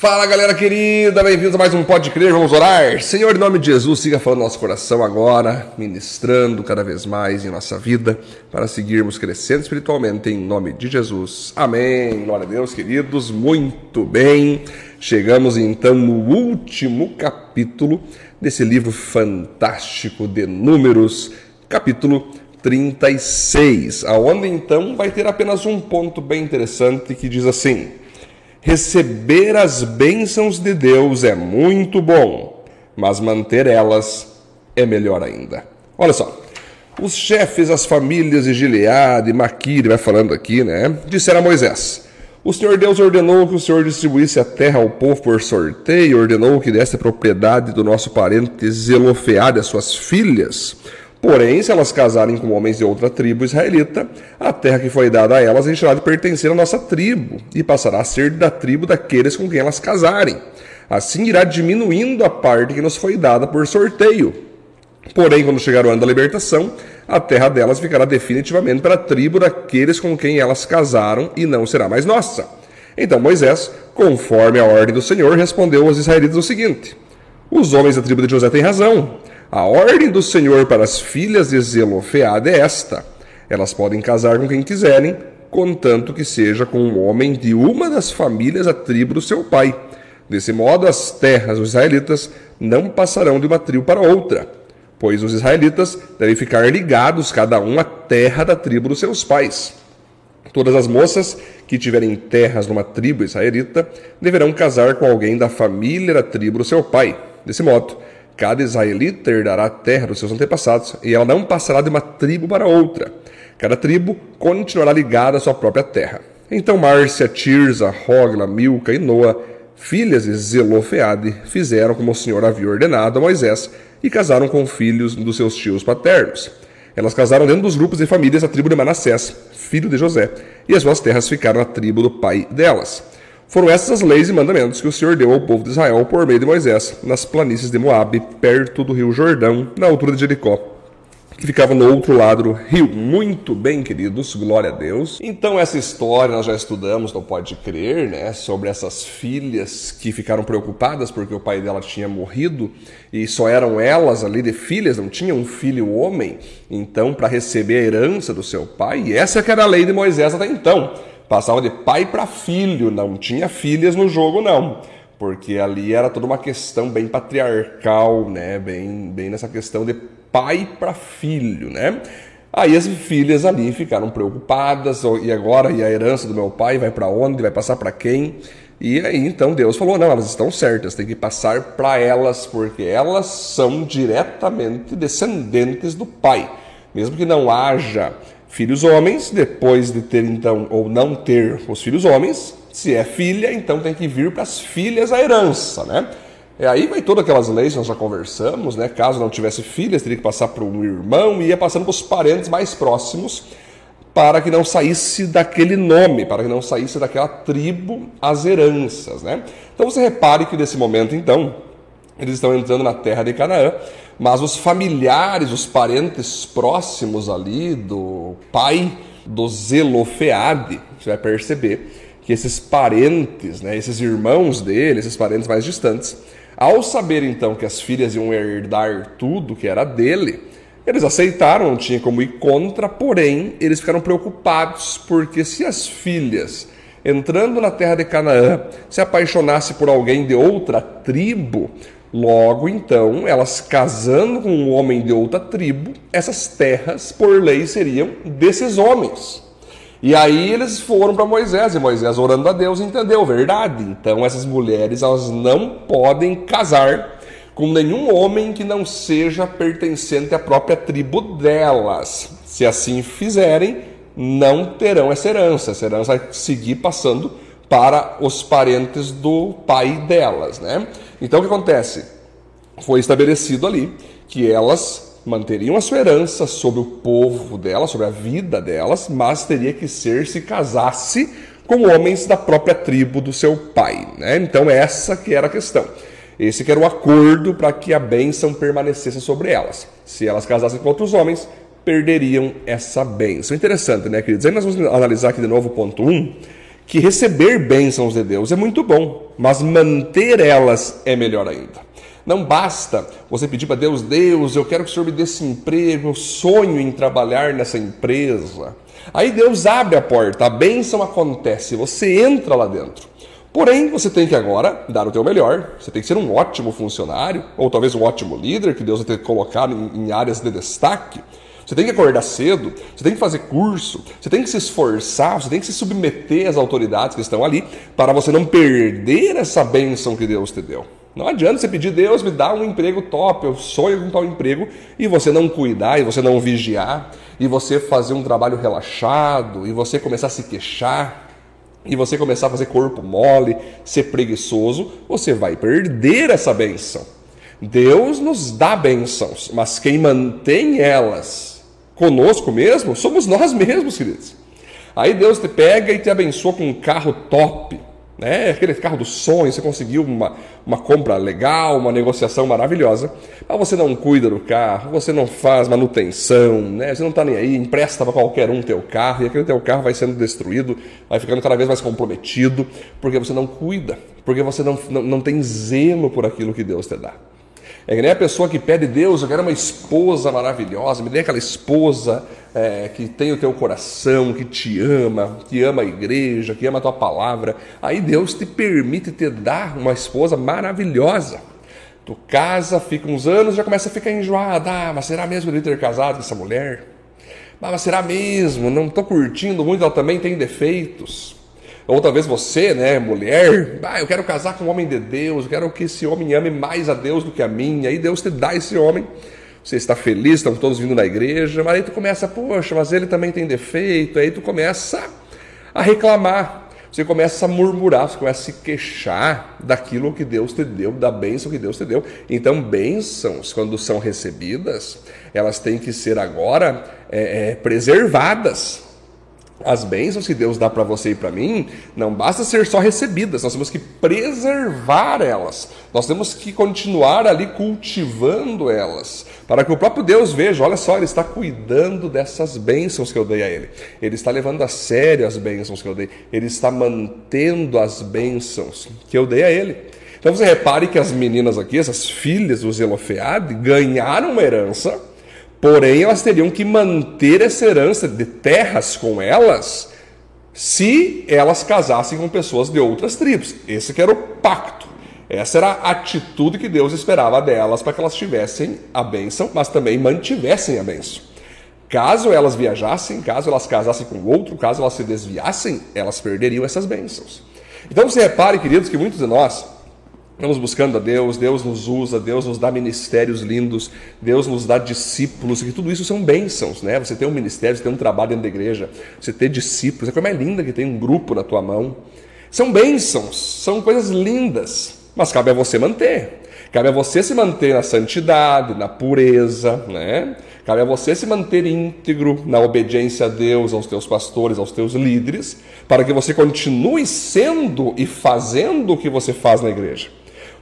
Fala galera querida, bem-vindos a mais um Pode Crer, vamos orar. Senhor, em nome de Jesus, siga falando no nosso coração agora, ministrando cada vez mais em nossa vida, para seguirmos crescendo espiritualmente, em nome de Jesus. Amém. Glória a Deus, queridos, muito bem. Chegamos então no último capítulo desse livro fantástico de Números, capítulo 36, aonde então vai ter apenas um ponto bem interessante que diz assim: Receber as bênçãos de Deus é muito bom, mas manter elas é melhor ainda. Olha só, os chefes, as famílias de Gileade, Maquire, vai falando aqui, né? Disseram a Moisés: O Senhor Deus ordenou que o Senhor distribuísse a terra ao povo por sorteio, ordenou que desse a propriedade do nosso parente Zelofeade às suas filhas. Porém, se elas casarem com homens de outra tribo israelita, a terra que foi dada a elas deixará de pertencer à nossa tribo e passará a ser da tribo daqueles com quem elas casarem. Assim irá diminuindo a parte que nos foi dada por sorteio. Porém, quando chegar o ano da libertação, a terra delas ficará definitivamente para a tribo daqueles com quem elas casaram e não será mais nossa. Então Moisés, conforme a ordem do Senhor, respondeu aos israelitas o seguinte: Os homens da tribo de José têm razão. A ordem do Senhor para as filhas de Zelofeade é esta: elas podem casar com quem quiserem, contanto que seja com um homem de uma das famílias da tribo do seu pai. Desse modo, as terras dos israelitas não passarão de uma tribo para outra, pois os israelitas devem ficar ligados cada um à terra da tribo dos seus pais. Todas as moças que tiverem terras numa tribo israelita deverão casar com alguém da família da tribo do seu pai. Desse modo, Cada israelita herdará a terra dos seus antepassados, e ela não passará de uma tribo para outra. Cada tribo continuará ligada à sua própria terra. Então Márcia, Tirza, Rogla, Milca e Noa, filhas de Zelofeade, fizeram como o Senhor havia ordenado a Moisés e casaram com filhos dos seus tios paternos. Elas casaram dentro dos grupos de famílias da tribo de Manassés, filho de José, e as suas terras ficaram na tribo do pai delas. Foram essas as leis e mandamentos que o Senhor deu ao povo de Israel por meio de Moisés, nas planícies de Moabe, perto do rio Jordão, na altura de Jericó, que ficava no outro lado do rio. Muito bem, queridos, glória a Deus. Então, essa história nós já estudamos, não pode crer, né? Sobre essas filhas que ficaram preocupadas porque o pai dela tinha morrido e só eram elas ali de filhas, não tinha um filho homem, então, para receber a herança do seu pai. E essa que era a lei de Moisés até então Passava de pai para filho, não tinha filhas no jogo, não. Porque ali era toda uma questão bem patriarcal, né? Bem, bem nessa questão de pai para filho, né? Aí as filhas ali ficaram preocupadas, e agora e a herança do meu pai vai para onde? Vai passar para quem? E aí então Deus falou: não, elas estão certas, tem que passar para elas, porque elas são diretamente descendentes do pai. Mesmo que não haja filhos homens, depois de ter então ou não ter os filhos homens, se é filha, então tem que vir para as filhas a herança, né? E aí vai todas aquelas leis que nós já conversamos, né? Caso não tivesse filhas, teria que passar para um irmão e ia passando para os parentes mais próximos para que não saísse daquele nome, para que não saísse daquela tribo as heranças, né? Então você repare que nesse momento, então, eles estão entrando na terra de Canaã, mas os familiares, os parentes próximos ali do pai do Zelofeade, você vai perceber que esses parentes, né, esses irmãos dele, esses parentes mais distantes, ao saber então que as filhas iam herdar tudo que era dele, eles aceitaram, não tinha como ir contra, porém eles ficaram preocupados porque se as filhas entrando na terra de Canaã se apaixonasse por alguém de outra tribo, Logo, então, elas casando com um homem de outra tribo, essas terras, por lei, seriam desses homens. E aí eles foram para Moisés, e Moisés, orando a Deus, entendeu, verdade. Então, essas mulheres, elas não podem casar com nenhum homem que não seja pertencente à própria tribo delas. Se assim fizerem, não terão essa herança. Essa herança vai seguir passando para os parentes do pai delas, né? Então o que acontece? Foi estabelecido ali que elas manteriam a sua herança sobre o povo delas, sobre a vida delas, mas teria que ser se casasse com homens da própria tribo do seu pai, né? Então essa que era a questão. Esse que era o acordo para que a bênção permanecesse sobre elas. Se elas casassem com outros homens, perderiam essa bênção. Interessante, né, queridos? Aí nós vamos analisar aqui de novo o ponto 1, que receber bênçãos de Deus é muito bom, mas manter elas é melhor ainda. Não basta você pedir para Deus, Deus, eu quero que o Senhor me dê esse emprego, eu sonho em trabalhar nessa empresa. Aí Deus abre a porta, a bênção acontece, você entra lá dentro. Porém, você tem que agora dar o teu melhor, você tem que ser um ótimo funcionário, ou talvez um ótimo líder, que Deus vai ter colocado em, em áreas de destaque. Você tem que acordar cedo, você tem que fazer curso, você tem que se esforçar, você tem que se submeter às autoridades que estão ali para você não perder essa bênção que Deus te deu. Não adianta você pedir, Deus me dá um emprego top, eu sonho com tal emprego, e você não cuidar, e você não vigiar, e você fazer um trabalho relaxado, e você começar a se queixar, e você começar a fazer corpo mole, ser preguiçoso, você vai perder essa bênção. Deus nos dá bênçãos, mas quem mantém elas conosco mesmo, somos nós mesmos, queridos. Aí Deus te pega e te abençoa com um carro top, né? Aquele carro do sonho, você conseguiu uma, uma compra legal, uma negociação maravilhosa, mas você não cuida do carro, você não faz manutenção, né? Você não está nem aí, empresta para qualquer um teu carro e aquele teu carro vai sendo destruído, vai ficando cada vez mais comprometido, porque você não cuida, porque você não, não, não tem zelo por aquilo que Deus te dá. É que nem a pessoa que pede, Deus, eu quero uma esposa maravilhosa, me dê aquela esposa é, que tem o teu coração, que te ama, que ama a igreja, que ama a tua palavra. Aí Deus te permite te dar uma esposa maravilhosa. Tu casa, fica uns anos, já começa a ficar enjoada. Ah, mas será mesmo eu ter casado com essa mulher? Ah, mas será mesmo? Não estou curtindo muito, ela também tem defeitos. Ou talvez você, né, mulher, ah, eu quero casar com um homem de Deus, eu quero que esse homem ame mais a Deus do que a mim. Aí Deus te dá esse homem. Você está feliz, estão todos vindo na igreja, mas aí tu começa, poxa, mas ele também tem defeito. Aí tu começa a reclamar, você começa a murmurar, você começa a se queixar daquilo que Deus te deu, da bênção que Deus te deu. Então, bênçãos, quando são recebidas, elas têm que ser agora é, é, preservadas as bênçãos que Deus dá para você e para mim não basta ser só recebidas, nós temos que preservar elas. Nós temos que continuar ali cultivando elas, para que o próprio Deus veja, olha só, ele está cuidando dessas bênçãos que eu dei a ele. Ele está levando a sério as bênçãos que eu dei. Ele está mantendo as bênçãos que eu dei a ele. Então você repare que as meninas aqui, essas filhas do Zelofeade, ganharam uma herança Porém, elas teriam que manter essa herança de terras com elas se elas casassem com pessoas de outras tribos. Esse que era o pacto. Essa era a atitude que Deus esperava delas para que elas tivessem a bênção, mas também mantivessem a bênção. Caso elas viajassem, caso elas casassem com outro, caso elas se desviassem, elas perderiam essas bênçãos. Então você repare, queridos, que muitos de nós Vamos buscando a Deus, Deus nos usa, Deus nos dá ministérios lindos, Deus nos dá discípulos, e tudo isso são bênçãos, né? Você tem um ministério, você tem um trabalho dentro da igreja, você ter discípulos, é a coisa mais linda que tem um grupo na tua mão. São bênçãos, são coisas lindas, mas cabe a você manter. Cabe a você se manter na santidade, na pureza, né? Cabe a você se manter íntegro na obediência a Deus, aos teus pastores, aos teus líderes, para que você continue sendo e fazendo o que você faz na igreja.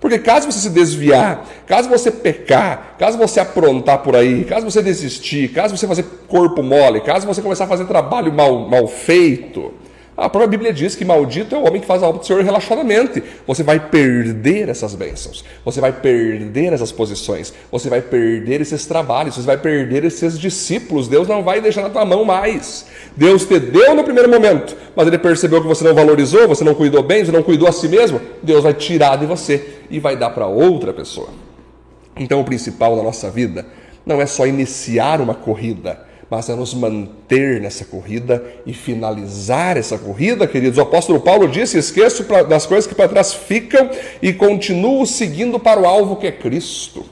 Porque caso você se desviar, caso você pecar, caso você aprontar por aí, caso você desistir, caso você fazer corpo mole, caso você começar a fazer trabalho mal, mal feito, a própria Bíblia diz que maldito é o homem que faz a obra do Senhor relaxadamente. Você vai perder essas bênçãos, você vai perder essas posições, você vai perder esses trabalhos, você vai perder esses discípulos. Deus não vai deixar na tua mão mais. Deus te deu no primeiro momento, mas ele percebeu que você não valorizou, você não cuidou bem, você não cuidou a si mesmo. Deus vai tirar de você e vai dar para outra pessoa. Então, o principal da nossa vida não é só iniciar uma corrida mas é nos manter nessa corrida e finalizar essa corrida, queridos. O apóstolo Paulo disse: esqueço das coisas que para trás ficam e continuo seguindo para o alvo que é Cristo.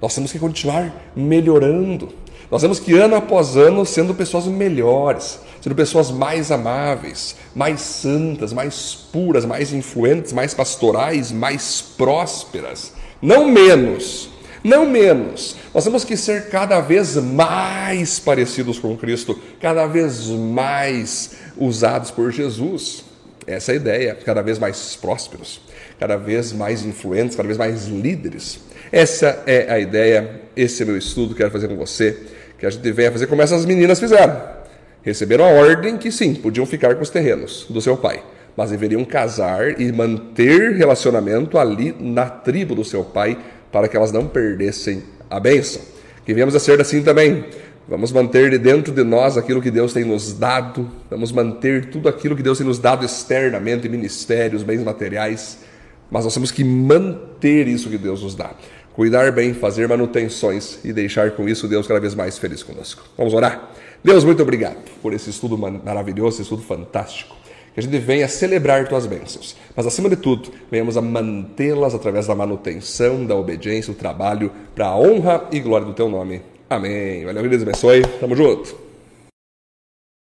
Nós temos que continuar melhorando. Nós temos que, ano após ano, sendo pessoas melhores, sendo pessoas mais amáveis, mais santas, mais puras, mais influentes, mais pastorais, mais prósperas. Não menos não menos. Nós temos que ser cada vez mais parecidos com Cristo, cada vez mais usados por Jesus. Essa é a ideia, cada vez mais prósperos, cada vez mais influentes, cada vez mais líderes. Essa é a ideia, esse é meu estudo que quero fazer com você, que a gente venha fazer como essas meninas fizeram. Receberam a ordem que sim, podiam ficar com os terrenos do seu pai, mas deveriam casar e manter relacionamento ali na tribo do seu pai para que elas não perdessem a bênção. Que venhamos a ser assim também. Vamos manter de dentro de nós aquilo que Deus tem nos dado, vamos manter tudo aquilo que Deus tem nos dado externamente, ministérios, bens materiais, mas nós temos que manter isso que Deus nos dá. Cuidar bem, fazer manutenções e deixar com isso Deus cada vez mais feliz conosco. Vamos orar? Deus, muito obrigado por esse estudo maravilhoso, esse estudo fantástico. Que a gente venha celebrar tuas bênçãos, mas acima de tudo, venhamos a mantê-las através da manutenção, da obediência, do trabalho, para a honra e glória do teu nome. Amém. Valeu, Deus abençoe. Tamo junto.